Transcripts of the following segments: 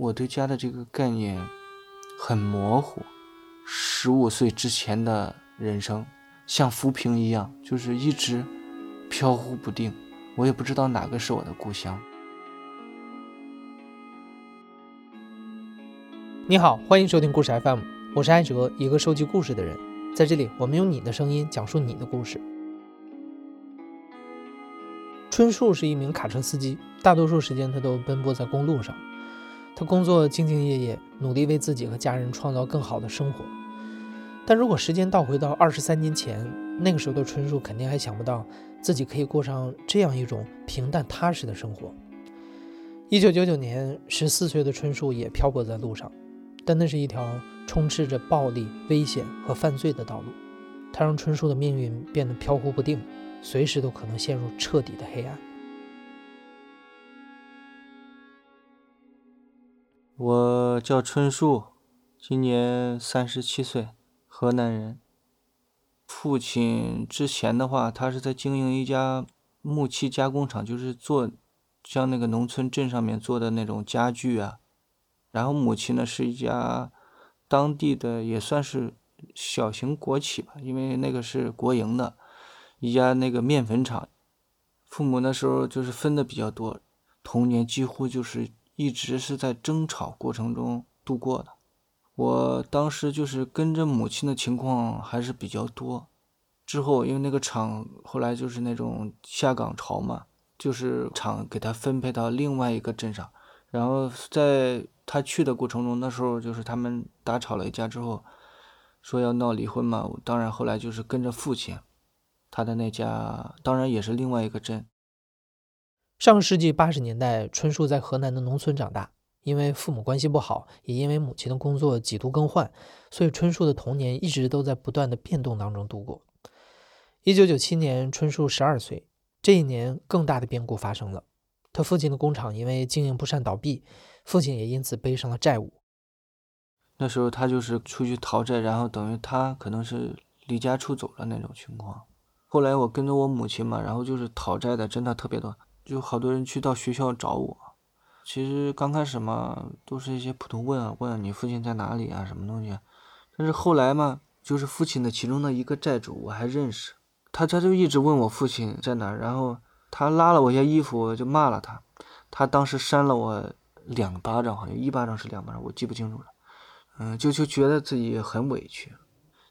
我对家的这个概念很模糊。十五岁之前的人生像浮萍一样，就是一直飘忽不定，我也不知道哪个是我的故乡。你好，欢迎收听故事 FM，我是艾哲，一个收集故事的人。在这里，我们用你的声音讲述你的故事。春树是一名卡车司机，大多数时间他都奔波在公路上。他工作兢兢业业，努力为自己和家人创造更好的生活。但如果时间倒回到二十三年前，那个时候的春树肯定还想不到自己可以过上这样一种平淡踏实的生活。一九九九年，十四岁的春树也漂泊在路上。但那是一条充斥着暴力、危险和犯罪的道路，它让春树的命运变得飘忽不定，随时都可能陷入彻底的黑暗。我叫春树，今年三十七岁，河南人。父亲之前的话，他是在经营一家木器加工厂，就是做像那个农村镇上面做的那种家具啊。然后母亲呢是一家当地的也算是小型国企吧，因为那个是国营的，一家那个面粉厂。父母那时候就是分的比较多，童年几乎就是一直是在争吵过程中度过的。我当时就是跟着母亲的情况还是比较多。之后因为那个厂后来就是那种下岗潮嘛，就是厂给他分配到另外一个镇上，然后在。他去的过程中，那时候就是他们打吵了一架之后，说要闹离婚嘛。当然后来就是跟着父亲，他的那家当然也是另外一个镇。上个世纪八十年代，春树在河南的农村长大，因为父母关系不好，也因为母亲的工作几度更换，所以春树的童年一直都在不断的变动当中度过。一九九七年，春树十二岁，这一年更大的变故发生了，他父亲的工厂因为经营不善倒闭。父亲也因此背上了债务。那时候他就是出去讨债，然后等于他可能是离家出走了那种情况。后来我跟着我母亲嘛，然后就是讨债的真的特别多，就好多人去到学校找我。其实刚开始嘛，都是一些普通问啊，问你父亲在哪里啊，什么东西。但是后来嘛，就是父亲的其中的一个债主我还认识，他他就一直问我父亲在哪，然后他拉了我一下衣服，就骂了他，他当时扇了我。两巴掌好像一巴掌是两巴掌，我记不清楚了。嗯，就就觉得自己很委屈。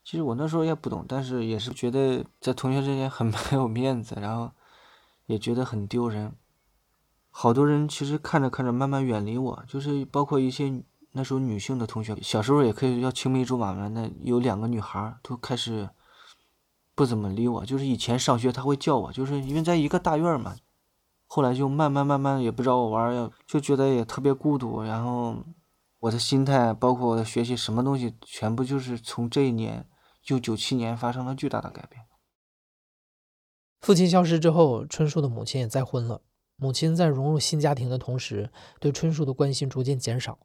其实我那时候也不懂，但是也是觉得在同学之间很没有面子，然后也觉得很丢人。好多人其实看着看着慢慢远离我，就是包括一些那时候女性的同学，小时候也可以叫青梅竹马嘛。那有两个女孩都开始不怎么理我，就是以前上学她会叫我，就是因为在一个大院嘛。后来就慢慢慢慢也不找我玩儿，就觉得也特别孤独。然后我的心态，包括我的学习，什么东西，全部就是从这一年，就九七年发生了巨大的改变。父亲消失之后，春树的母亲也再婚了。母亲在融入新家庭的同时，对春树的关心逐渐减少。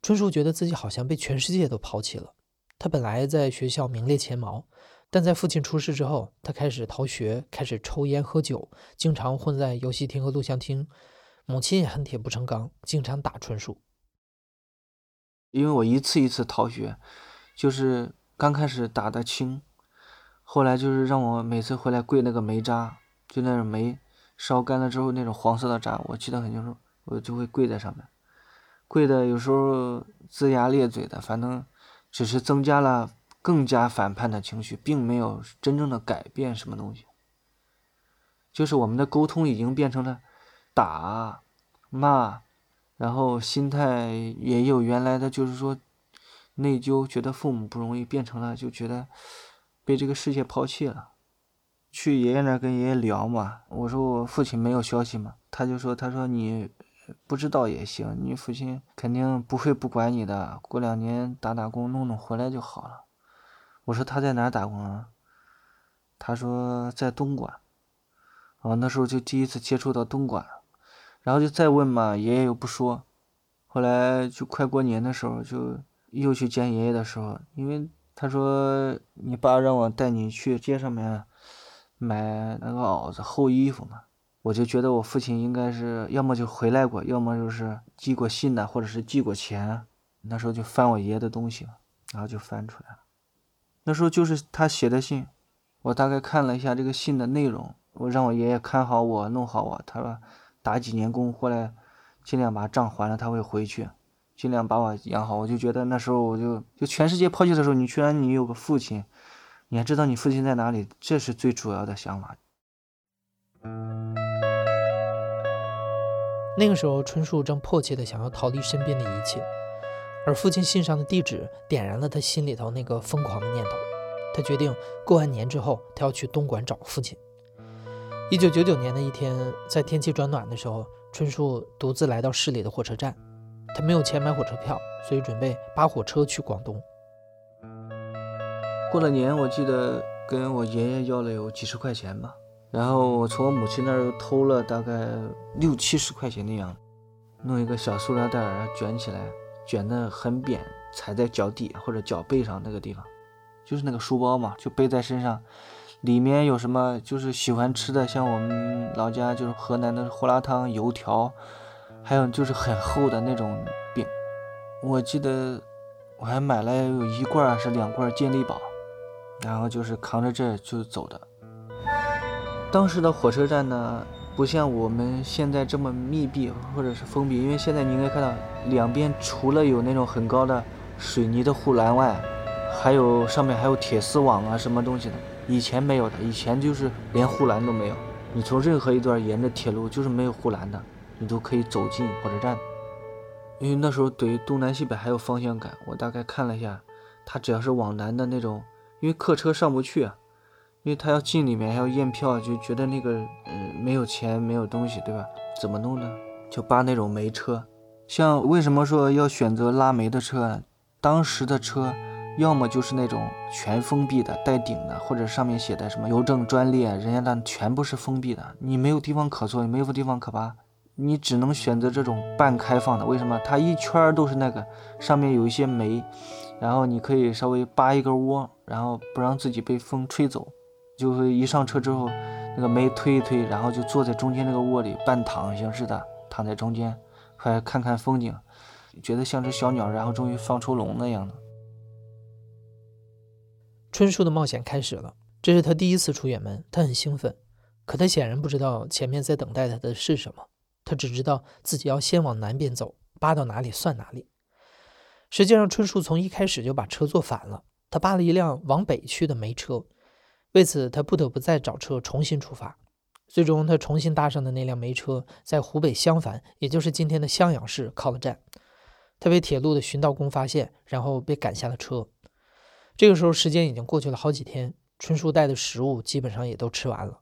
春树觉得自己好像被全世界都抛弃了。他本来在学校名列前茅。但在父亲出事之后，他开始逃学，开始抽烟喝酒，经常混在游戏厅和录像厅。母亲也恨铁不成钢，经常打春树。因为我一次一次逃学，就是刚开始打的轻，后来就是让我每次回来跪那个煤渣，就那种煤烧干了之后那种黄色的渣，我记得很清楚，我就会跪在上面，跪的有时候龇牙咧嘴的，反正只是增加了。更加反叛的情绪，并没有真正的改变什么东西。就是我们的沟通已经变成了打、骂，然后心态也有原来的就是说内疚，觉得父母不容易，变成了就觉得被这个世界抛弃了。去爷爷那跟爷爷聊嘛，我说我父亲没有消息嘛，他就说他说你不知道也行，你父亲肯定不会不管你的，过两年打打工弄弄回来就好了。我说他在哪打工啊？他说在东莞。哦，那时候就第一次接触到东莞，然后就再问嘛，爷爷又不说。后来就快过年的时候，就又去见爷爷的时候，因为他说你爸让我带你去街上面买那个袄子厚衣服嘛。我就觉得我父亲应该是要么就回来过，要么就是寄过信的，或者是寄过钱。那时候就翻我爷爷的东西，然后就翻出来了。那时候就是他写的信，我大概看了一下这个信的内容，我让我爷爷看好我，弄好我。他说打几年工回来，尽量把账还了，他会回去，尽量把我养好。我就觉得那时候我就就全世界抛弃的时候，你居然你有个父亲，你还知道你父亲在哪里，这是最主要的想法。那个时候，春树正迫切的想要逃离身边的一切，而父亲信上的地址点燃了他心里头那个疯狂的念头。他决定过完年之后，他要去东莞找父亲。一九九九年的一天，在天气转暖的时候，春树独自来到市里的火车站。他没有钱买火车票，所以准备扒火车去广东。过了年，我记得跟我爷爷要了有几十块钱吧。然后我从我母亲那儿又偷了大概六七十块钱那样，弄一个小塑料袋，然后卷起来，卷得很扁，踩在脚底或者脚背上那个地方，就是那个书包嘛，就背在身上。里面有什么？就是喜欢吃的，像我们老家就是河南的胡辣汤、油条，还有就是很厚的那种饼。我记得我还买了有一罐是两罐健力宝，然后就是扛着这就走的。当时的火车站呢，不像我们现在这么密闭或者是封闭，因为现在你应该看到两边除了有那种很高的水泥的护栏外，还有上面还有铁丝网啊什么东西的，以前没有的，以前就是连护栏都没有，你从任何一段沿着铁路就是没有护栏的，你都可以走进火车站。因为那时候对于东南西北还有方向感，我大概看了一下，它只要是往南的那种，因为客车上不去啊。因为他要进里面，还要验票，就觉得那个，嗯，没有钱，没有东西，对吧？怎么弄呢？就扒那种煤车。像为什么说要选择拉煤的车？当时的车，要么就是那种全封闭的，带顶的，或者上面写的什么邮政专列，人家那全部是封闭的，你没有地方可坐，也没有地方可扒，你只能选择这种半开放的。为什么？它一圈都是那个，上面有一些煤，然后你可以稍微扒一个窝，然后不让自己被风吹走。就会一上车之后，那个煤推一推，然后就坐在中间那个窝里，半躺形似的躺在中间，快看看风景，觉得像只小鸟，然后终于放出笼那样的。春树的冒险开始了，这是他第一次出远门，他很兴奋，可他显然不知道前面在等待他的是什么，他只知道自己要先往南边走，扒到哪里算哪里。实际上，春树从一开始就把车坐反了，他扒了一辆往北去的煤车。为此，他不得不再找车重新出发。最终，他重新搭上的那辆煤车在湖北襄樊，也就是今天的襄阳市靠了站。他被铁路的巡道工发现，然后被赶下了车。这个时候，时间已经过去了好几天，春树带的食物基本上也都吃完了。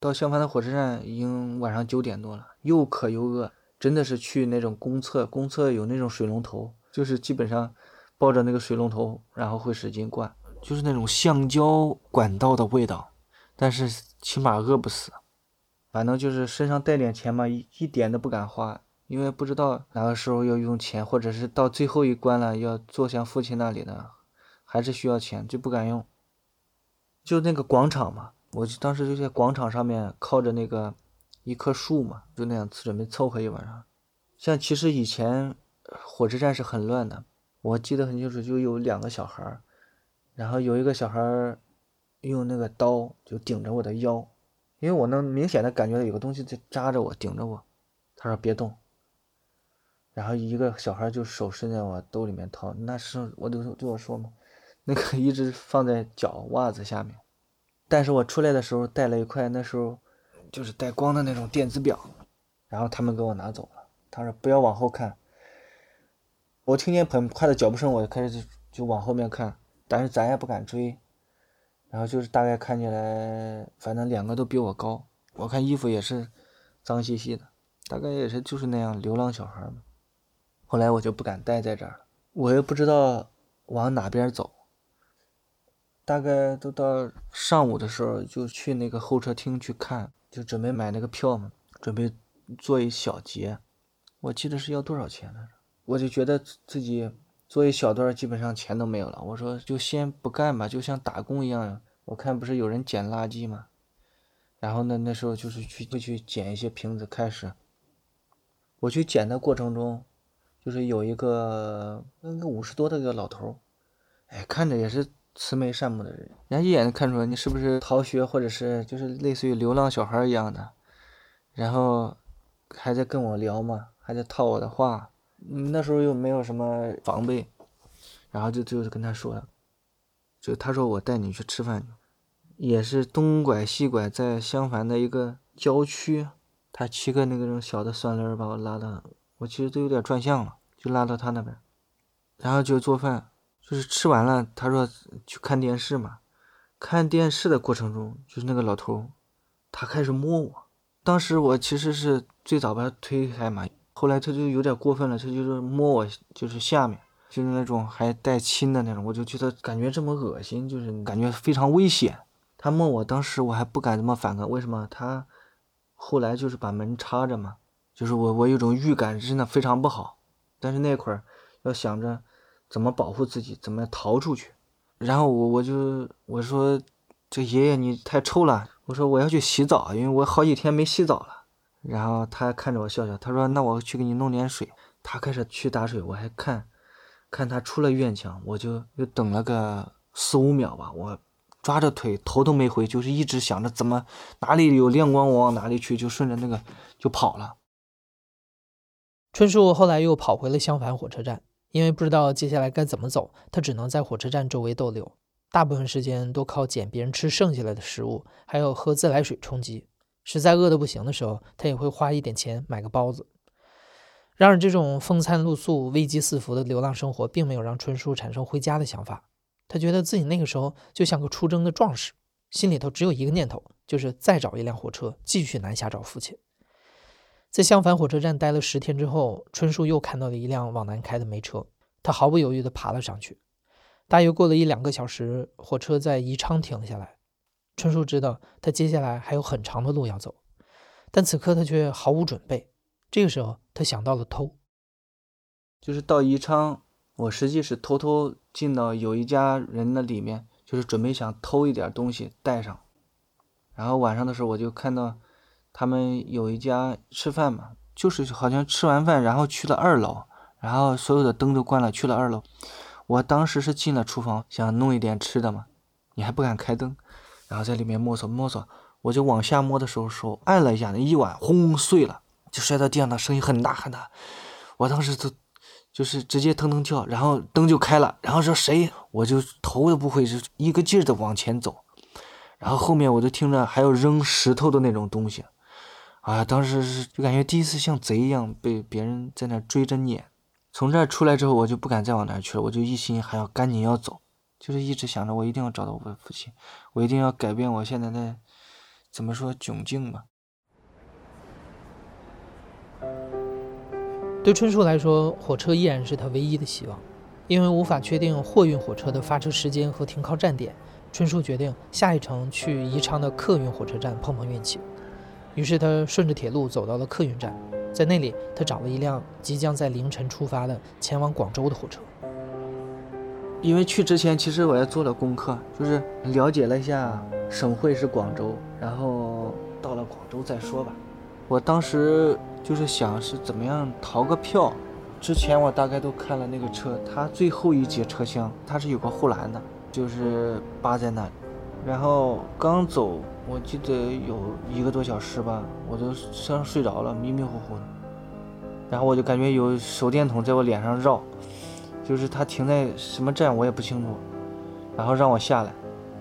到襄樊的火车站已经晚上九点多了，又渴又饿，真的是去那种公厕，公厕有那种水龙头，就是基本上抱着那个水龙头，然后会使劲灌。就是那种橡胶管道的味道，但是起码饿不死。反正就是身上带点钱嘛，一一点都不敢花，因为不知道哪个时候要用钱，或者是到最后一关了要坐向父亲那里呢，还是需要钱，就不敢用。就那个广场嘛，我就当时就在广场上面靠着那个一棵树嘛，就那样准备凑合一晚上。像其实以前火车站是很乱的，我记得很清楚，就有两个小孩儿。然后有一个小孩儿用那个刀就顶着我的腰，因为我能明显的感觉到有个东西在扎着我，顶着我。他说别动。然后一个小孩就手伸在我兜里面掏，那是我都对我说嘛，那个一直放在脚袜子下面。但是我出来的时候带了一块那时候就是带光的那种电子表，然后他们给我拿走了。他说不要往后看。我听见很快的脚步声，我就开始就往后面看。但是咱也不敢追，然后就是大概看起来，反正两个都比我高，我看衣服也是脏兮兮的，大概也是就是那样流浪小孩嘛。后来我就不敢待在这儿了，我也不知道往哪边走。大概都到上午的时候，就去那个候车厅去看，就准备买那个票嘛，准备坐一小节。我记得是要多少钱来着？我就觉得自己。做一小段，基本上钱都没有了。我说就先不干吧，就像打工一样。我看不是有人捡垃圾吗？然后呢，那时候就是去会去捡一些瓶子，开始。我去捡的过程中，就是有一个那个五十多的个老头儿，哎，看着也是慈眉善目的人，人家一眼就看出来你是不是逃学，或者是就是类似于流浪小孩一样的，然后还在跟我聊嘛，还在套我的话。那时候又没有什么防备，然后就就是跟他说，就他说我带你去吃饭去。也是东拐西拐，在襄樊的一个郊区，他骑个那个种小的三轮把我拉到，我其实都有点转向了，就拉到他那边，然后就做饭，就是吃完了，他说去看电视嘛，看电视的过程中，就是那个老头，他开始摸我，当时我其实是最早把他推开嘛，后来他就有点过分了，他就是摸我就是下面，就是那种还带亲的那种，我就觉得感觉这么恶心，就是感觉非常危险。他摸我，当时我还不敢这么反抗，为什么？他后来就是把门插着嘛，就是我我有种预感，真的非常不好。但是那会儿要想着怎么保护自己，怎么逃出去。然后我我就我说这爷爷你太臭了，我说我要去洗澡，因为我好几天没洗澡了。然后他看着我笑笑，他说那我去给你弄点水。他开始去打水，我还看看他出了院墙，我就又等了个四五秒吧，我。抓着腿，头都没回，就是一直想着怎么哪里有亮光，我往哪里去，就顺着那个就跑了。春树后来又跑回了襄樊火车站，因为不知道接下来该怎么走，他只能在火车站周围逗留，大部分时间都靠捡别人吃剩下来的食物，还有喝自来水充饥。实在饿得不行的时候，他也会花一点钱买个包子。然而，这种风餐露宿、危机四伏的流浪生活，并没有让春树产生回家的想法。他觉得自己那个时候就像个出征的壮士，心里头只有一个念头，就是再找一辆火车继续南下找父亲。在襄樊火车站待了十天之后，春树又看到了一辆往南开的煤车，他毫不犹豫地爬了上去。大约过了一两个小时，火车在宜昌停了下来。春树知道他接下来还有很长的路要走，但此刻他却毫无准备。这个时候，他想到了偷，就是到宜昌。我实际是偷偷进到有一家人的里面，就是准备想偷一点东西带上。然后晚上的时候，我就看到他们有一家吃饭嘛，就是好像吃完饭，然后去了二楼，然后所有的灯都关了，去了二楼。我当时是进了厨房，想弄一点吃的嘛，你还不敢开灯，然后在里面摸索摸索，我就往下摸的时候，手按了一下，那一碗轰碎了，就摔到地上的声音很大很大，我当时都。就是直接腾腾跳，然后灯就开了，然后说谁，我就头都不回，就一个劲儿的往前走，然后后面我就听着还有扔石头的那种东西，啊，当时是就感觉第一次像贼一样被别人在那追着撵。从这儿出来之后，我就不敢再往那儿去了，我就一心还要赶紧要走，就是一直想着我一定要找到我的父亲，我一定要改变我现在的怎么说窘境吧。对春树来说，火车依然是他唯一的希望。因为无法确定货运火车的发车时间和停靠站点，春树决定下一程去宜昌的客运火车站碰碰运气。于是他顺着铁路走到了客运站，在那里，他找了一辆即将在凌晨出发的前往广州的火车。因为去之前，其实我也做了功课，就是了解了一下省会是广州，然后到了广州再说吧。我当时。就是想是怎么样逃个票，之前我大概都看了那个车，它最后一节车厢它是有个护栏的，就是扒在那里。然后刚走，我记得有一个多小时吧，我都像睡着了，迷迷糊糊的。然后我就感觉有手电筒在我脸上绕，就是他停在什么站我也不清楚，然后让我下来，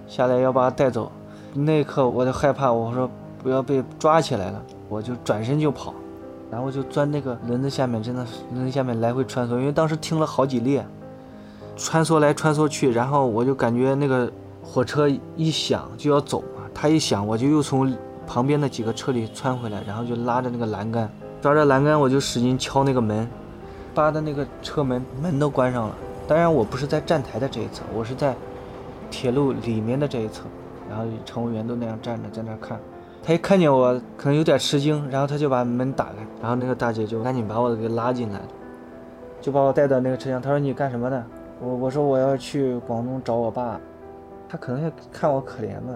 下来要把他带走。那一刻我就害怕，我说不要被抓起来了，我就转身就跑。然后就钻那个轮子下面，真的轮子下面来回穿梭，因为当时听了好几列，穿梭来穿梭去，然后我就感觉那个火车一响就要走嘛，它一响我就又从旁边的几个车里窜回来，然后就拉着那个栏杆，抓着栏杆我就使劲敲那个门，扒的那个车门门都关上了。当然我不是在站台的这一侧，我是在铁路里面的这一侧，然后乘务员都那样站着在那看。他一看见我，可能有点吃惊，然后他就把门打开，然后那个大姐就赶紧把我给拉进来，就把我带到那个车厢。他说：“你干什么的？”我我说：“我要去广东找我爸。”他可能也看我可怜吧，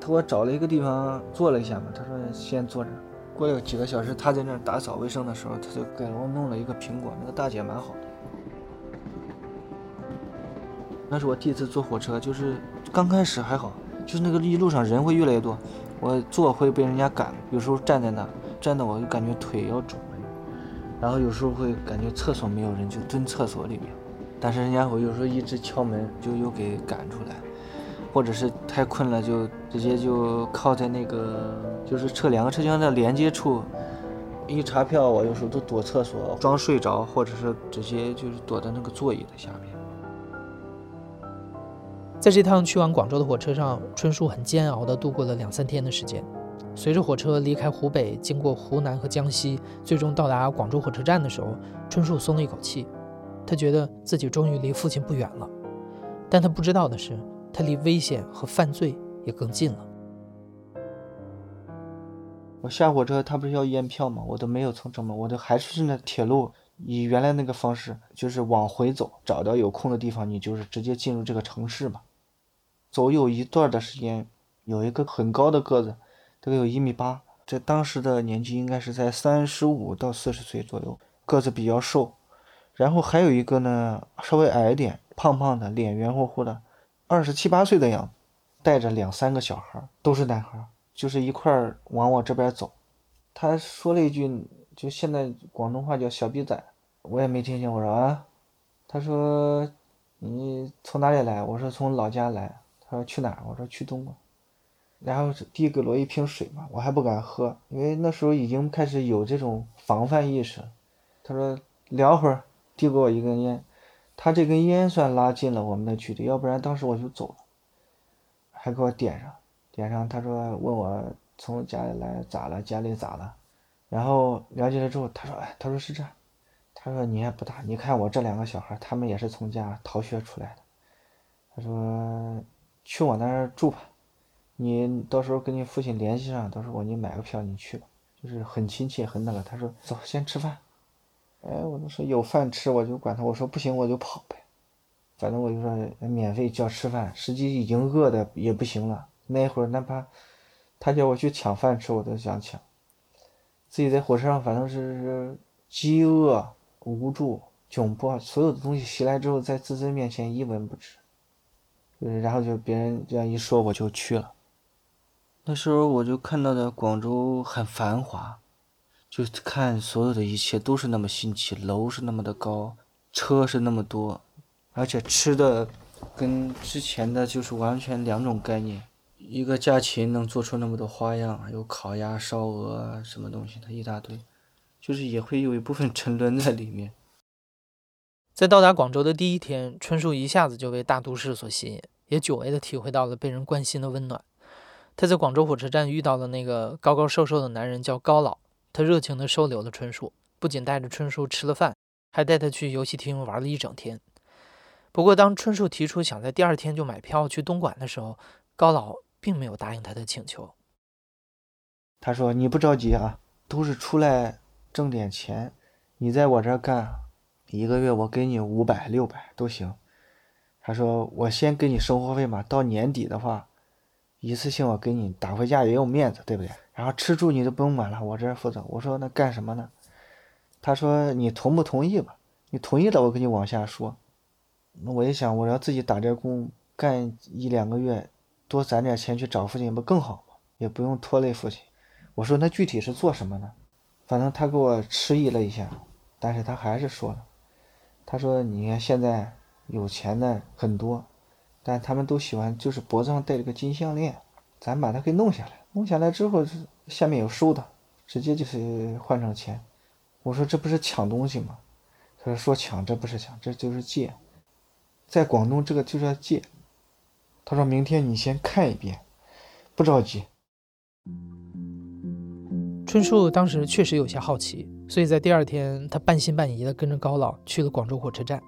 他给我找了一个地方坐了一下嘛，他说先坐着。过了几个小时，他在那儿打扫卫生的时候，他就给我弄了一个苹果。那个大姐蛮好的。那是我第一次坐火车，就是刚开始还好，就是那个一路上人会越来越多，我坐会被人家赶，有时候站在那，站的我就感觉腿要肿了，然后有时候会感觉厕所没有人，就蹲厕所里面，但是人家会有时候一直敲门，就又给赶出来，或者是太困了就直接就靠在那个就是车两个车厢的连接处，一查票我有时候都躲厕所装睡着，或者是直接就是躲在那个座椅的下面。在这趟去往广州的火车上，春树很煎熬地度过了两三天的时间。随着火车离开湖北，经过湖南和江西，最终到达广州火车站的时候，春树松了一口气，他觉得自己终于离父亲不远了。但他不知道的是，他离危险和犯罪也更近了。我下火车，他不是要验票吗？我都没有从正门，我都还是那铁路，以原来那个方式，就是往回走，找到有空的地方，你就是直接进入这个城市嘛。走有一段的时间，有一个很高的个子，大概有一米八，在当时的年纪应该是在三十五到四十岁左右，个子比较瘦。然后还有一个呢，稍微矮一点，胖胖的，脸圆乎乎的，二十七八岁的样子，带着两三个小孩，都是男孩，就是一块儿往我这边走。他说了一句，就现在广东话叫小逼崽，我也没听清。我说啊，他说你从哪里来？我说从老家来。他说去哪儿？我说去东莞，然后递给我一瓶水嘛，我还不敢喝，因为那时候已经开始有这种防范意识。他说聊会儿，递给我一根烟，他这根烟算拉近了我们的距离，要不然当时我就走了。还给我点上，点上。他说问我从家里来咋了，家里咋了？然后了解了之后，他说哎，他说是这样，他说你也不大，你看我这两个小孩，他们也是从家逃学出来的。他说。去我那儿住吧，你到时候跟你父亲联系上，到时候我给你买个票，你去吧。就是很亲切，很那个。他说走，先吃饭。哎，我就说有饭吃，我就管他。我说不行，我就跑呗。反正我就说免费叫吃饭，实际已经饿的也不行了。那会儿哪怕他叫我去抢饭吃，我都想抢。自己在火车上，反正是饥饿、无助、窘迫，所有的东西袭来之后，在自身面前一文不值。然后就别人这样一说，我就去了。那时候我就看到的广州很繁华，就看所有的一切都是那么新奇，楼是那么的高，车是那么多，而且吃的跟之前的就是完全两种概念。一个家禽能做出那么多花样，有烤鸭、烧鹅什么东西的一大堆，就是也会有一部分沉沦在里面。在到达广州的第一天，春树一下子就被大都市所吸引，也久违的体会到了被人关心的温暖。他在广州火车站遇到了那个高高瘦瘦的男人，叫高老。他热情地收留了春树，不仅带着春树吃了饭，还带他去游戏厅玩了一整天。不过，当春树提出想在第二天就买票去东莞的时候，高老并没有答应他的请求。他说：“你不着急啊，都是出来挣点钱，你在我这儿干。”一个月我给你五百六百都行，他说我先给你生活费嘛，到年底的话，一次性我给你打回家也有面子，对不对？然后吃住你都不用管了，我这负责。我说那干什么呢？他说你同不同意吧？你同意了，我跟你往下说。那我一想，我要自己打点工干一两个月，多攒点钱去找父亲不更好吗？也不用拖累父亲。我说那具体是做什么呢？反正他给我迟疑了一下，但是他还是说了。他说：“你看现在有钱的很多，但他们都喜欢就是脖子上戴了个金项链，咱把它给弄下来，弄下来之后是下面有收的，直接就是换成钱。”我说：“这不是抢东西吗？”他说：“说抢这不是抢，这就是借，在广东这个就叫借。”他说明天你先看一遍，不着急。春树当时确实有些好奇，所以在第二天，他半信半疑的跟着高老去了广州火车站。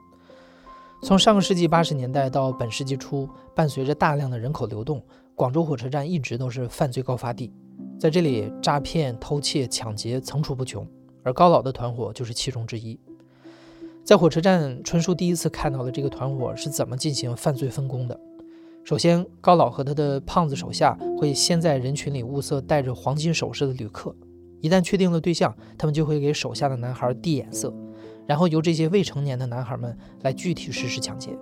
从上个世纪八十年代到本世纪初，伴随着大量的人口流动，广州火车站一直都是犯罪高发地，在这里诈骗、偷窃、抢劫层出不穷，而高老的团伙就是其中之一。在火车站，春树第一次看到了这个团伙是怎么进行犯罪分工的。首先，高老和他的胖子手下会先在人群里物色戴着黄金首饰的旅客，一旦确定了对象，他们就会给手下的男孩递眼色，然后由这些未成年的男孩们来具体实施抢劫。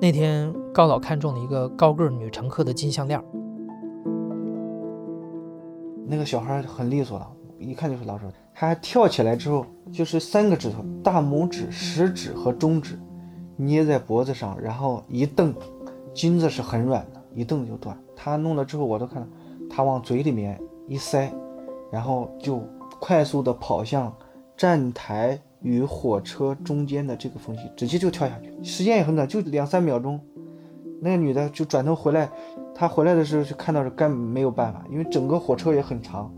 那天，高老看中了一个高个女乘客的金项链，那个小孩很利索了，一看就是老手。他跳起来之后，就是三个指头，大拇指、食指和中指捏在脖子上，然后一蹬。金子是很软的，一蹬就断。他弄了之后，我都看到他往嘴里面一塞，然后就快速的跑向站台与火车中间的这个缝隙，直接就跳下去。时间也很短，就两三秒钟。那个女的就转头回来，她回来的时候就看到是根本没有办法，因为整个火车也很长，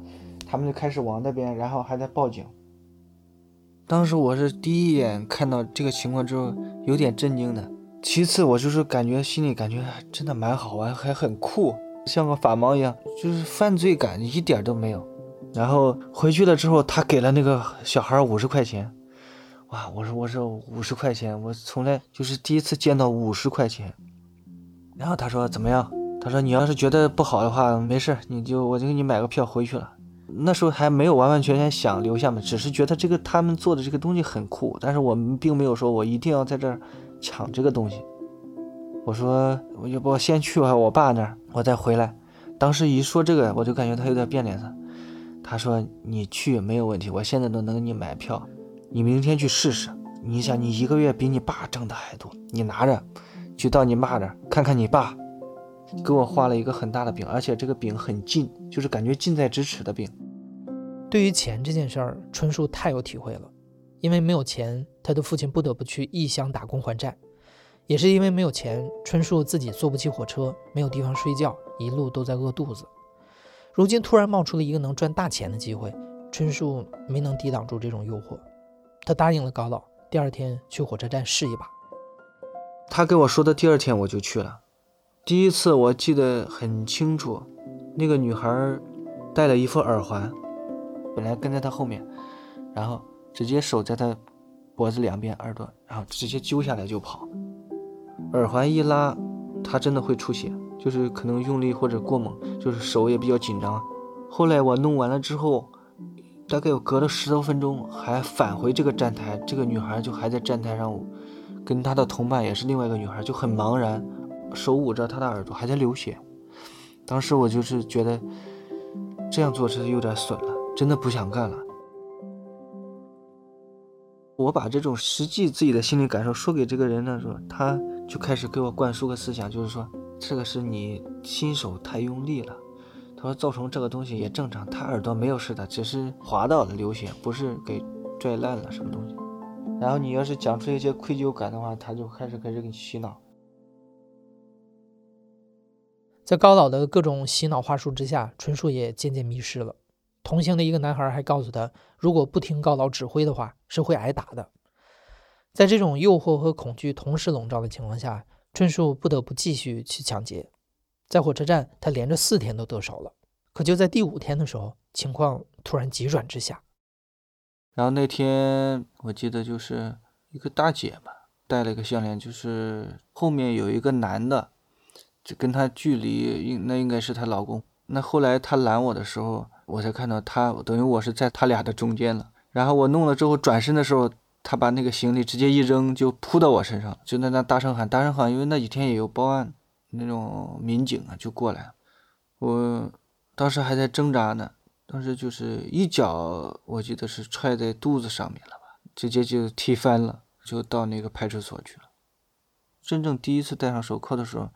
他们就开始往那边，然后还在报警。当时我是第一眼看到这个情况之后，有点震惊的。其次，我就是感觉心里感觉真的蛮好玩，还很酷，像个法盲一样，就是犯罪感一点都没有。然后回去了之后，他给了那个小孩五十块钱，啊！我说我说五十块钱，我从来就是第一次见到五十块钱。然后他说怎么样？他说你要是觉得不好的话，没事，你就我就给你买个票回去了。那时候还没有完完全全想留下嘛，只是觉得这个他们做的这个东西很酷，但是我们并没有说我一定要在这儿。抢这个东西，我说我要不先去我爸那儿，我再回来。当时一说这个，我就感觉他有点变脸色。他说你去没有问题，我现在都能给你买票，你明天去试试。你想你一个月比你爸挣的还多，你拿着去到你爸那儿看看你爸。给我画了一个很大的饼，而且这个饼很近，就是感觉近在咫尺的饼。对于钱这件事儿，春树太有体会了。因为没有钱，他的父亲不得不去异乡打工还债。也是因为没有钱，春树自己坐不起火车，没有地方睡觉，一路都在饿肚子。如今突然冒出了一个能赚大钱的机会，春树没能抵挡住这种诱惑，他答应了高老，第二天去火车站试一把。他跟我说的第二天我就去了。第一次我记得很清楚，那个女孩戴了一副耳环，本来跟在他后面，然后。直接手在他脖子两边耳朵，然后直接揪下来就跑。耳环一拉，他真的会出血，就是可能用力或者过猛，就是手也比较紧张。后来我弄完了之后，大概有隔了十多分钟，还返回这个站台，这个女孩就还在站台上，跟她的同伴也是另外一个女孩，就很茫然，手捂着她的耳朵还在流血。当时我就是觉得这样做是有点损了，真的不想干了。我把这种实际自己的心理感受说给这个人的时候，他就开始给我灌输个思想，就是说这个是你新手太用力了。说造成这个东西也正常，他耳朵没有事的，只是滑到了流血，不是给拽烂了什么东西。然后你要是讲出一些愧疚感的话，他就开始开始给你洗脑。在高老的各种洗脑话术之下，纯树也渐渐迷失了。同行的一个男孩还告诉他，如果不听高老指挥的话，是会挨打的。在这种诱惑和恐惧同时笼罩的情况下，春树不得不继续去抢劫。在火车站，他连着四天都得手了。可就在第五天的时候，情况突然急转直下。然后那天我记得就是一个大姐吧，戴了一个项链，就是后面有一个男的，就跟她距离应那应该是她老公。那后来她拦我的时候。我才看到他，等于我是在他俩的中间了。然后我弄了之后，转身的时候，他把那个行李直接一扔，就扑到我身上，就在那大声喊，大声喊。因为那几天也有报案，那种民警啊就过来。我当时还在挣扎呢，当时就是一脚，我记得是踹在肚子上面了吧，直接就踢翻了，就到那个派出所去了。真正第一次戴上手铐的时候，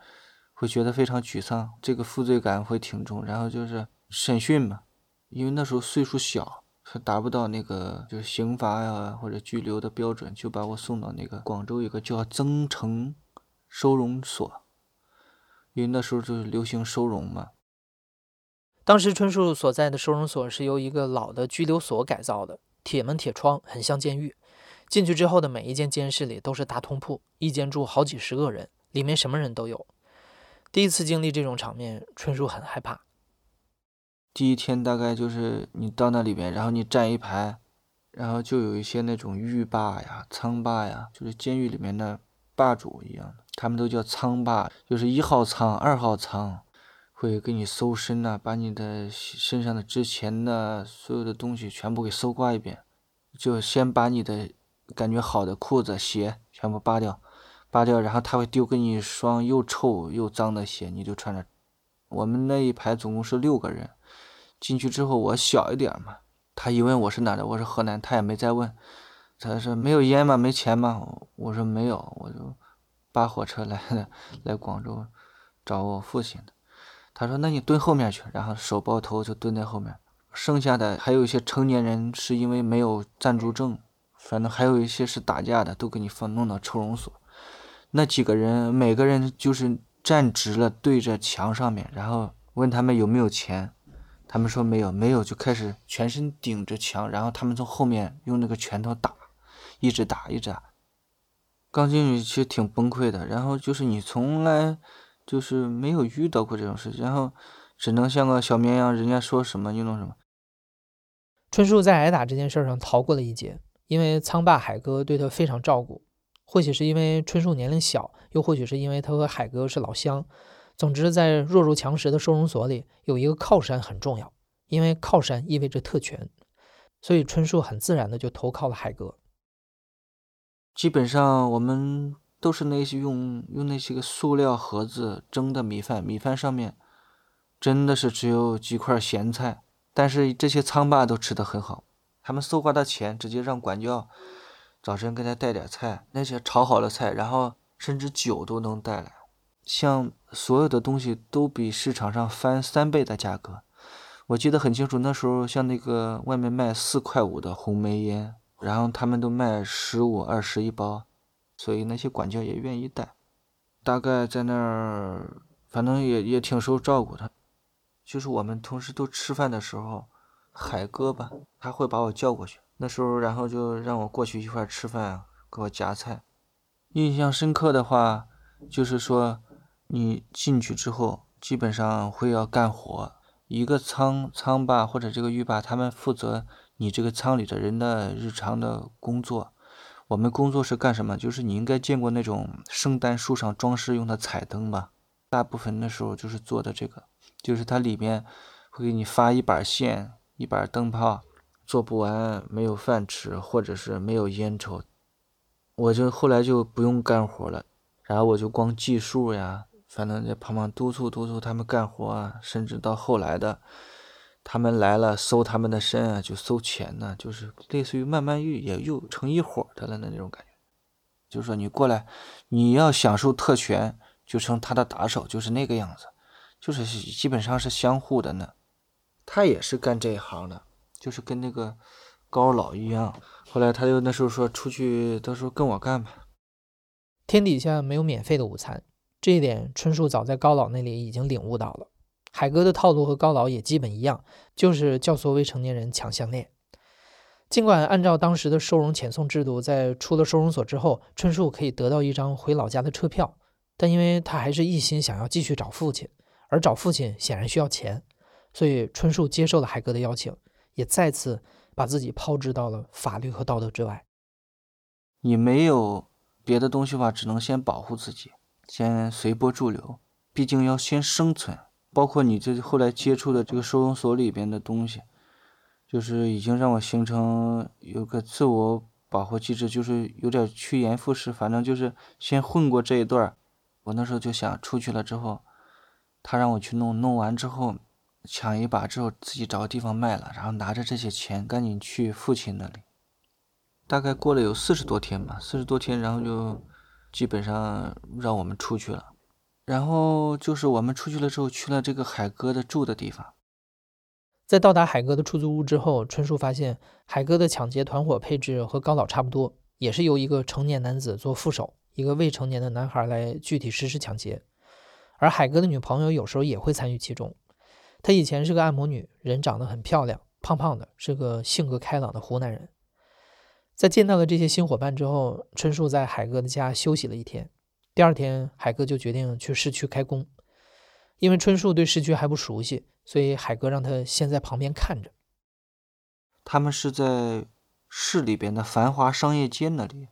会觉得非常沮丧，这个负罪感会挺重。然后就是审讯嘛。因为那时候岁数小，还达不到那个就是刑罚呀或者拘留的标准，就把我送到那个广州一个叫增城收容所。因为那时候就是流行收容嘛。当时春树所在的收容所是由一个老的拘留所改造的，铁门铁窗，很像监狱。进去之后的每一间监室里都是大通铺，一间住好几十个人，里面什么人都有。第一次经历这种场面，春树很害怕。第一天大概就是你到那里边，然后你站一排，然后就有一些那种狱霸呀、仓霸呀，就是监狱里面的霸主一样的，他们都叫仓霸，就是一号仓、二号仓，会给你搜身呐，把你的身上的之前的所有的东西全部给搜刮一遍，就先把你的感觉好的裤子、鞋全部扒掉，扒掉，然后他会丢给你一双又臭又脏的鞋，你就穿着。我们那一排总共是六个人，进去之后我小一点嘛，他一问我是哪的，我是河南，他也没再问。他说没有烟吗？没钱吗？我说没有，我就扒火车来的，来广州找我父亲的。他说那你蹲后面去，然后手抱头就蹲在后面。剩下的还有一些成年人是因为没有暂住证，反正还有一些是打架的，都给你放弄到收容所。那几个人每个人就是站直了，对着墙上面，然后问他们有没有钱。他们说没有，没有就开始全身顶着墙，然后他们从后面用那个拳头打。一直打，一直打。刚进去其实挺崩溃的，然后就是你从来就是没有遇到过这种事情，然后只能像个小绵羊，人家说什么就弄什么。春树在挨打这件事上逃过了一劫，因为仓霸海哥对他非常照顾。或许是因为春树年龄小，又或许是因为他和海哥是老乡。总之，在弱肉强食的收容所里，有一个靠山很重要，因为靠山意味着特权，所以春树很自然的就投靠了海哥。基本上我们都是那些用用那些个塑料盒子蒸的米饭，米饭上面真的是只有几块咸菜，但是这些仓霸都吃得很好。他们搜刮的钱直接让管教早晨给他带点菜，那些炒好的菜，然后甚至酒都能带来，像所有的东西都比市场上翻三倍的价格。我记得很清楚，那时候像那个外面卖四块五的红梅烟。然后他们都卖十五二十一包，所以那些管教也愿意带。大概在那儿，反正也也挺受照顾的。就是我们同事都吃饭的时候，海哥吧，他会把我叫过去。那时候，然后就让我过去一块吃饭，给我夹菜。印象深刻的话，就是说你进去之后，基本上会要干活。一个仓仓霸或者这个狱霸，他们负责。你这个仓里的人的日常的工作，我们工作是干什么？就是你应该见过那种圣诞树上装饰用的彩灯吧？大部分的时候就是做的这个，就是它里面会给你发一把线、一把灯泡，做不完没有饭吃，或者是没有烟抽。我就后来就不用干活了，然后我就光计数呀，反正在旁边督促督促他们干活啊，甚至到后来的。他们来了，搜他们的身啊，就搜钱呢，就是类似于慢慢又也又成一伙的了的那种感觉。就是说你过来，你要享受特权，就成他的打手，就是那个样子，就是基本上是相互的呢。他也是干这一行的，就是跟那个高老一样。后来他就那时候说出去，到时候跟我干吧。天底下没有免费的午餐，这一点春树早在高老那里已经领悟到了。海哥的套路和高老也基本一样，就是教唆未成年人抢项链。尽管按照当时的收容遣送制度，在出了收容所之后，春树可以得到一张回老家的车票，但因为他还是一心想要继续找父亲，而找父亲显然需要钱，所以春树接受了海哥的邀请，也再次把自己抛掷到了法律和道德之外。你没有别的东西的话，只能先保护自己，先随波逐流，毕竟要先生存。包括你这后来接触的这个收容所里边的东西，就是已经让我形成有个自我保护机制，就是有点趋炎附势。反正就是先混过这一段我那时候就想出去了之后，他让我去弄，弄完之后抢一把之后，自己找个地方卖了，然后拿着这些钱赶紧去父亲那里。大概过了有四十多天吧，四十多天，然后就基本上让我们出去了。然后就是我们出去了之后，去了这个海哥的住的地方。在到达海哥的出租屋之后，春树发现海哥的抢劫团伙配置和高老差不多，也是由一个成年男子做副手，一个未成年的男孩来具体实施抢劫。而海哥的女朋友有时候也会参与其中。她以前是个按摩女，人长得很漂亮，胖胖的，是个性格开朗的湖南人。在见到了这些新伙伴之后，春树在海哥的家休息了一天。第二天，海哥就决定去市区开工，因为春树对市区还不熟悉，所以海哥让他先在旁边看着。他们是在市里边的繁华商业街那里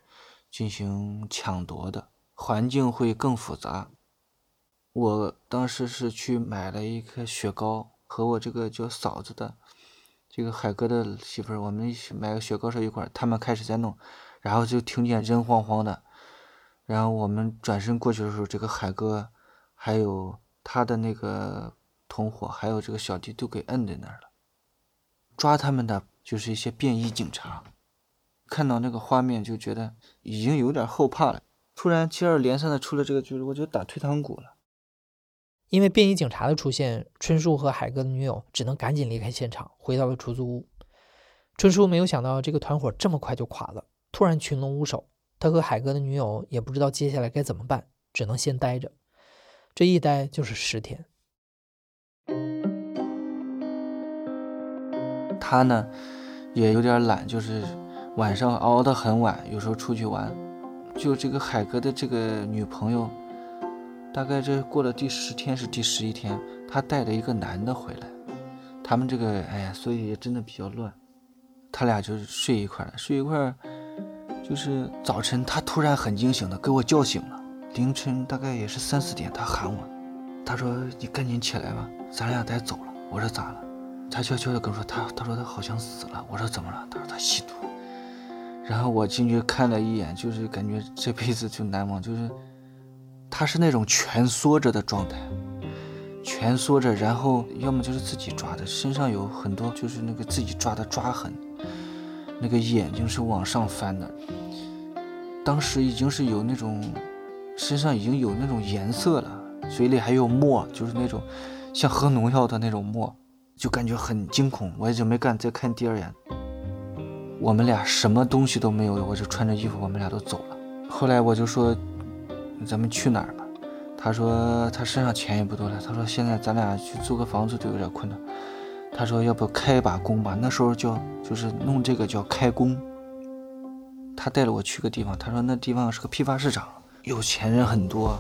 进行抢夺的，环境会更复杂。我当时是去买了一颗雪糕，和我这个叫嫂子的这个海哥的媳妇儿，我们一起买个雪糕是一块儿，他们开始在弄，然后就听见人晃晃的，然后我们转身过去的时候，这个海哥还有他的那个同伙，还有这个小弟都给摁在那儿了。抓他们的就是一些便衣警察，看到那个画面就觉得已经有点后怕了。突然接二连三的出了这个句子，我就打退堂鼓了。因为便衣警察的出现，春树和海哥的女友只能赶紧离开现场，回到了出租屋。春树没有想到这个团伙这么快就垮了，突然群龙无首，他和海哥的女友也不知道接下来该怎么办，只能先待着。这一待就是十天。他呢，也有点懒，就是晚上熬得很晚，有时候出去玩。就这个海哥的这个女朋友，大概这过了第十天是第十一天，他带了一个男的回来。他们这个哎呀，所以也真的比较乱。他俩就是睡一块儿，睡一块儿，就是早晨他突然很惊醒的给我叫醒了。凌晨大概也是三四点，他喊我，他说：“你赶紧起来吧，咱俩得走了。”我说：“咋了？”他悄悄的跟我说：“他他说他好像死了。”我说：“怎么了？”他说：“他吸毒。”然后我进去看了一眼，就是感觉这辈子就难忘，就是他是那种蜷缩着的状态，蜷缩着，然后要么就是自己抓的，身上有很多就是那个自己抓的抓痕，那个眼睛是往上翻的，当时已经是有那种身上已经有那种颜色了，嘴里还有沫，就是那种像喝农药的那种沫，就感觉很惊恐，我也就没敢再看第二眼。我们俩什么东西都没有，我就穿着衣服，我们俩都走了。后来我就说，咱们去哪儿吧？他说他身上钱也不多了。他说现在咱俩去租个房子都有点困难。他说要不开一把工吧？那时候叫就是弄这个叫开工。他带了我去个地方，他说那地方是个批发市场，有钱人很多。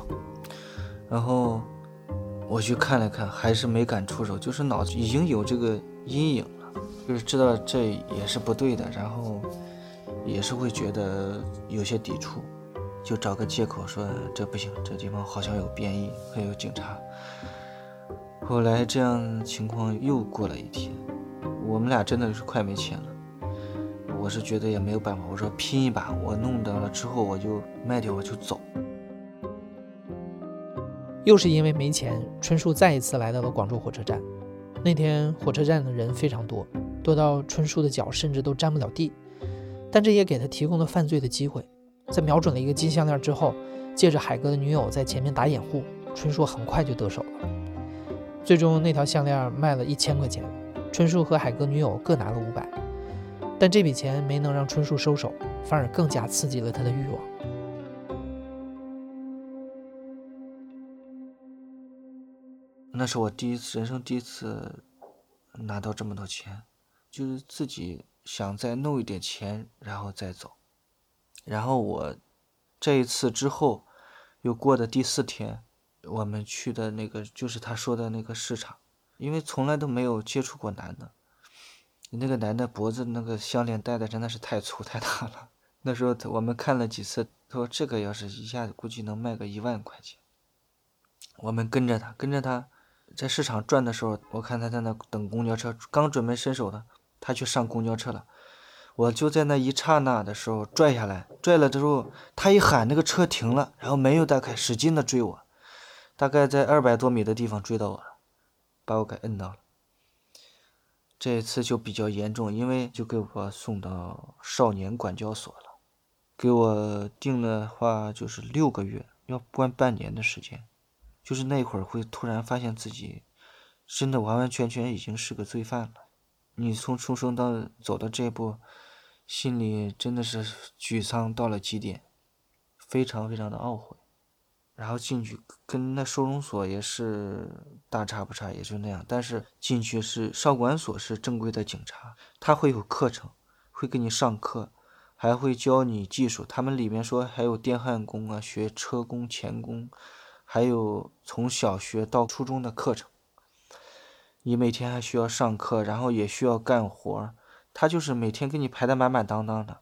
然后我去看了看，还是没敢出手，就是脑子已经有这个阴影了。就是知道这也是不对的，然后也是会觉得有些抵触，就找个借口说这不行，这地方好像有便衣，还有警察。后来这样情况又过了一天，我们俩真的是快没钱了，我是觉得也没有办法，我说拼一把，我弄到了之后我就卖掉，我就走。又是因为没钱，春树再一次来到了广州火车站。那天火车站的人非常多。多到春树的脚甚至都沾不了地，但这也给他提供了犯罪的机会。在瞄准了一个金项链之后，借着海哥的女友在前面打掩护，春树很快就得手了。最终那条项链卖了一千块钱，春树和海哥女友各拿了五百，但这笔钱没能让春树收手，反而更加刺激了他的欲望。那是我第一次，人生第一次拿到这么多钱。就是自己想再弄一点钱，然后再走。然后我这一次之后，又过的第四天，我们去的那个就是他说的那个市场，因为从来都没有接触过男的。那个男的脖子那个项链戴的真的是太粗太大了。那时候我们看了几次，他说这个要是一下子估计能卖个一万块钱。我们跟着他，跟着他在市场转的时候，我看他在那等公交车，刚准备伸手的。他去上公交车了，我就在那一刹那的时候拽下来，拽了之后，他一喊，那个车停了，然后门又打开，使劲的追我，大概在二百多米的地方追到我了，把我给摁到了。这一次就比较严重，因为就给我送到少年管教所了，给我定的话就是六个月，要关半年的时间，就是那会儿会突然发现自己真的完完全全已经是个罪犯了。你从出生到走到这一步，心里真的是沮丧到了极点，非常非常的懊悔。然后进去跟那收容所也是大差不差，也就那样。但是进去是少管所，是正规的警察，他会有课程，会给你上课，还会教你技术。他们里面说还有电焊工啊，学车工、钳工，还有从小学到初中的课程。你每天还需要上课，然后也需要干活他就是每天给你排的满满当当的。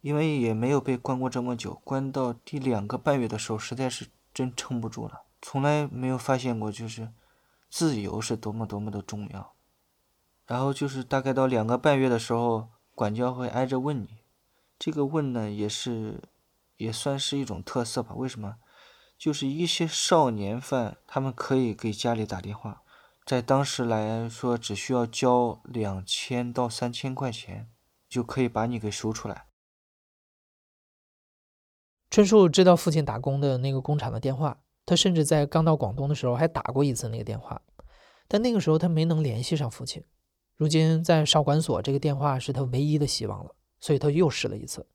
因为也没有被关过这么久，关到第两个半月的时候，实在是真撑不住了。从来没有发现过，就是自由是多么多么的重要。然后就是大概到两个半月的时候，管教会挨着问你。这个问呢，也是也算是一种特色吧？为什么？就是一些少年犯，他们可以给家里打电话，在当时来说，只需要交两千到三千块钱，就可以把你给赎出来。春树知道父亲打工的那个工厂的电话，他甚至在刚到广东的时候还打过一次那个电话，但那个时候他没能联系上父亲。如今在少管所，这个电话是他唯一的希望了，所以他又试了一次。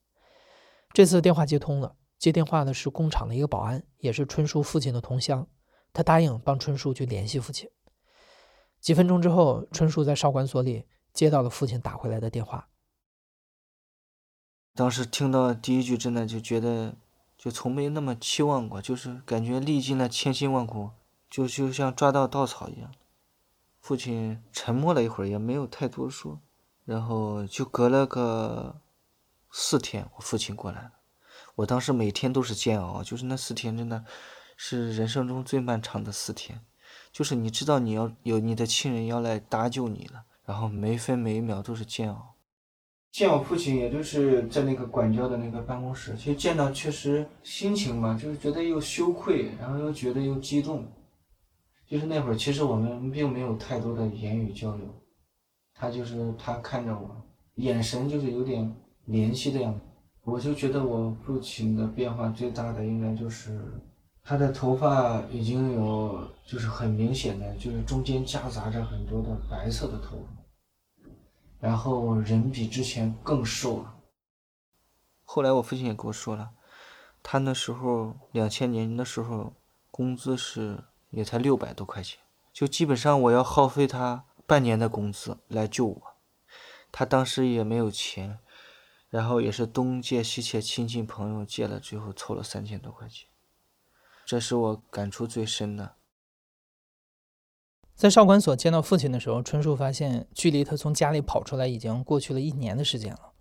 这次电话接通了。接电话的是工厂的一个保安，也是春树父亲的同乡。他答应帮春树去联系父亲。几分钟之后，春树在少管所里接到了父亲打回来的电话。当时听到第一句，真的就觉得就从没那么期望过，就是感觉历尽了千辛万苦，就就像抓到稻草一样。父亲沉默了一会儿，也没有太多说，然后就隔了个四天，我父亲过来了。我当时每天都是煎熬，就是那四天真的是人生中最漫长的四天，就是你知道你要有你的亲人要来搭救你了，然后每分每一秒都是煎熬。见我父亲，也就是在那个管教的那个办公室，其实见到确实心情嘛，就是觉得又羞愧，然后又觉得又激动。就是那会儿，其实我们并没有太多的言语交流，他就是他看着我，眼神就是有点怜惜的样子。我就觉得我父亲的变化最大的应该就是他的头发已经有就是很明显的，就是中间夹杂着很多的白色的头发，然后人比之前更瘦了。后来我父亲也跟我说了，他那时候两千年的时候工资是也才六百多块钱，就基本上我要耗费他半年的工资来救我，他当时也没有钱。然后也是东借西借，亲戚朋友借了，最后凑了三千多块钱，这是我感触最深的。在少管所见到父亲的时候，春树发现，距离他从家里跑出来已经过去了一年的时间了。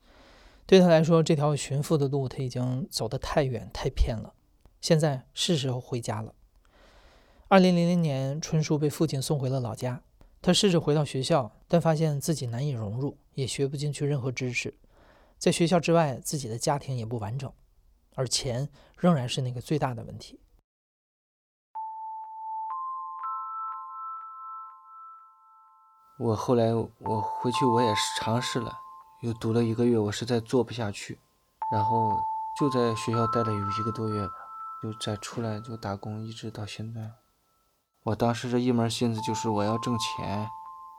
对他来说，这条寻父的路他已经走得太远太偏了，现在是时候回家了。二零零零年，春树被父亲送回了老家，他试着回到学校，但发现自己难以融入，也学不进去任何知识。在学校之外，自己的家庭也不完整，而钱仍然是那个最大的问题。我后来我回去我也是尝试了，又读了一个月，我实在做不下去，然后就在学校待了有一个多月吧，就再出来就打工，一直到现在。我当时这一门心思就是我要挣钱，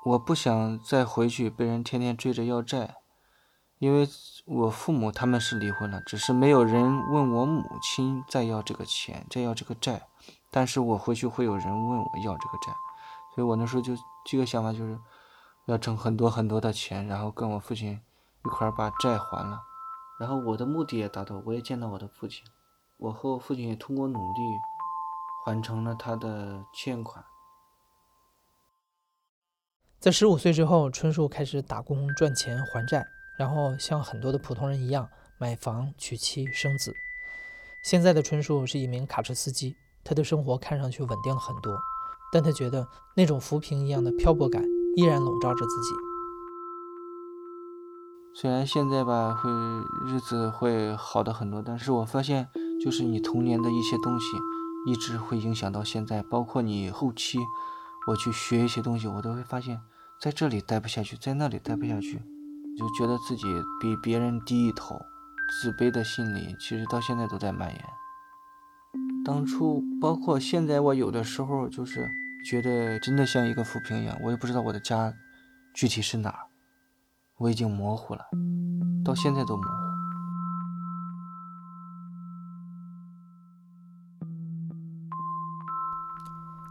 我不想再回去被人天天追着要债。因为我父母他们是离婚了，只是没有人问我母亲再要这个钱，再要这个债，但是我回去会有人问我要这个债，所以我那时候就这个想法就是要挣很多很多的钱，然后跟我父亲一块儿把债还了，然后我的目的也达到，我也见到我的父亲，我和我父亲也通过努力还成了他的欠款。在十五岁之后，春树开始打工赚钱还债。然后像很多的普通人一样买房、娶妻、生子。现在的春树是一名卡车司机，他的生活看上去稳定了很多，但他觉得那种浮萍一样的漂泊感依然笼罩着自己。虽然现在吧会日子会好的很多，但是我发现就是你童年的一些东西一直会影响到现在，包括你后期我去学一些东西，我都会发现在这里待不下去，在那里待不下去。就觉得自己比别人低一头，自卑的心理其实到现在都在蔓延。当初包括现在，我有的时候就是觉得真的像一个浮萍一样，我也不知道我的家具体是哪儿，我已经模糊了，到现在都模糊。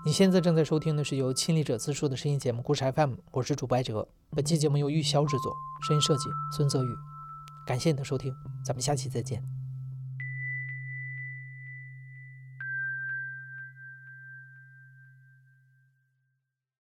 你现在正在收听的是由亲历者自述的声音节目《故事 FM》，我是主播哲。本期节目由玉箫制作，声音设计孙泽宇。感谢你的收听，咱们下期再见。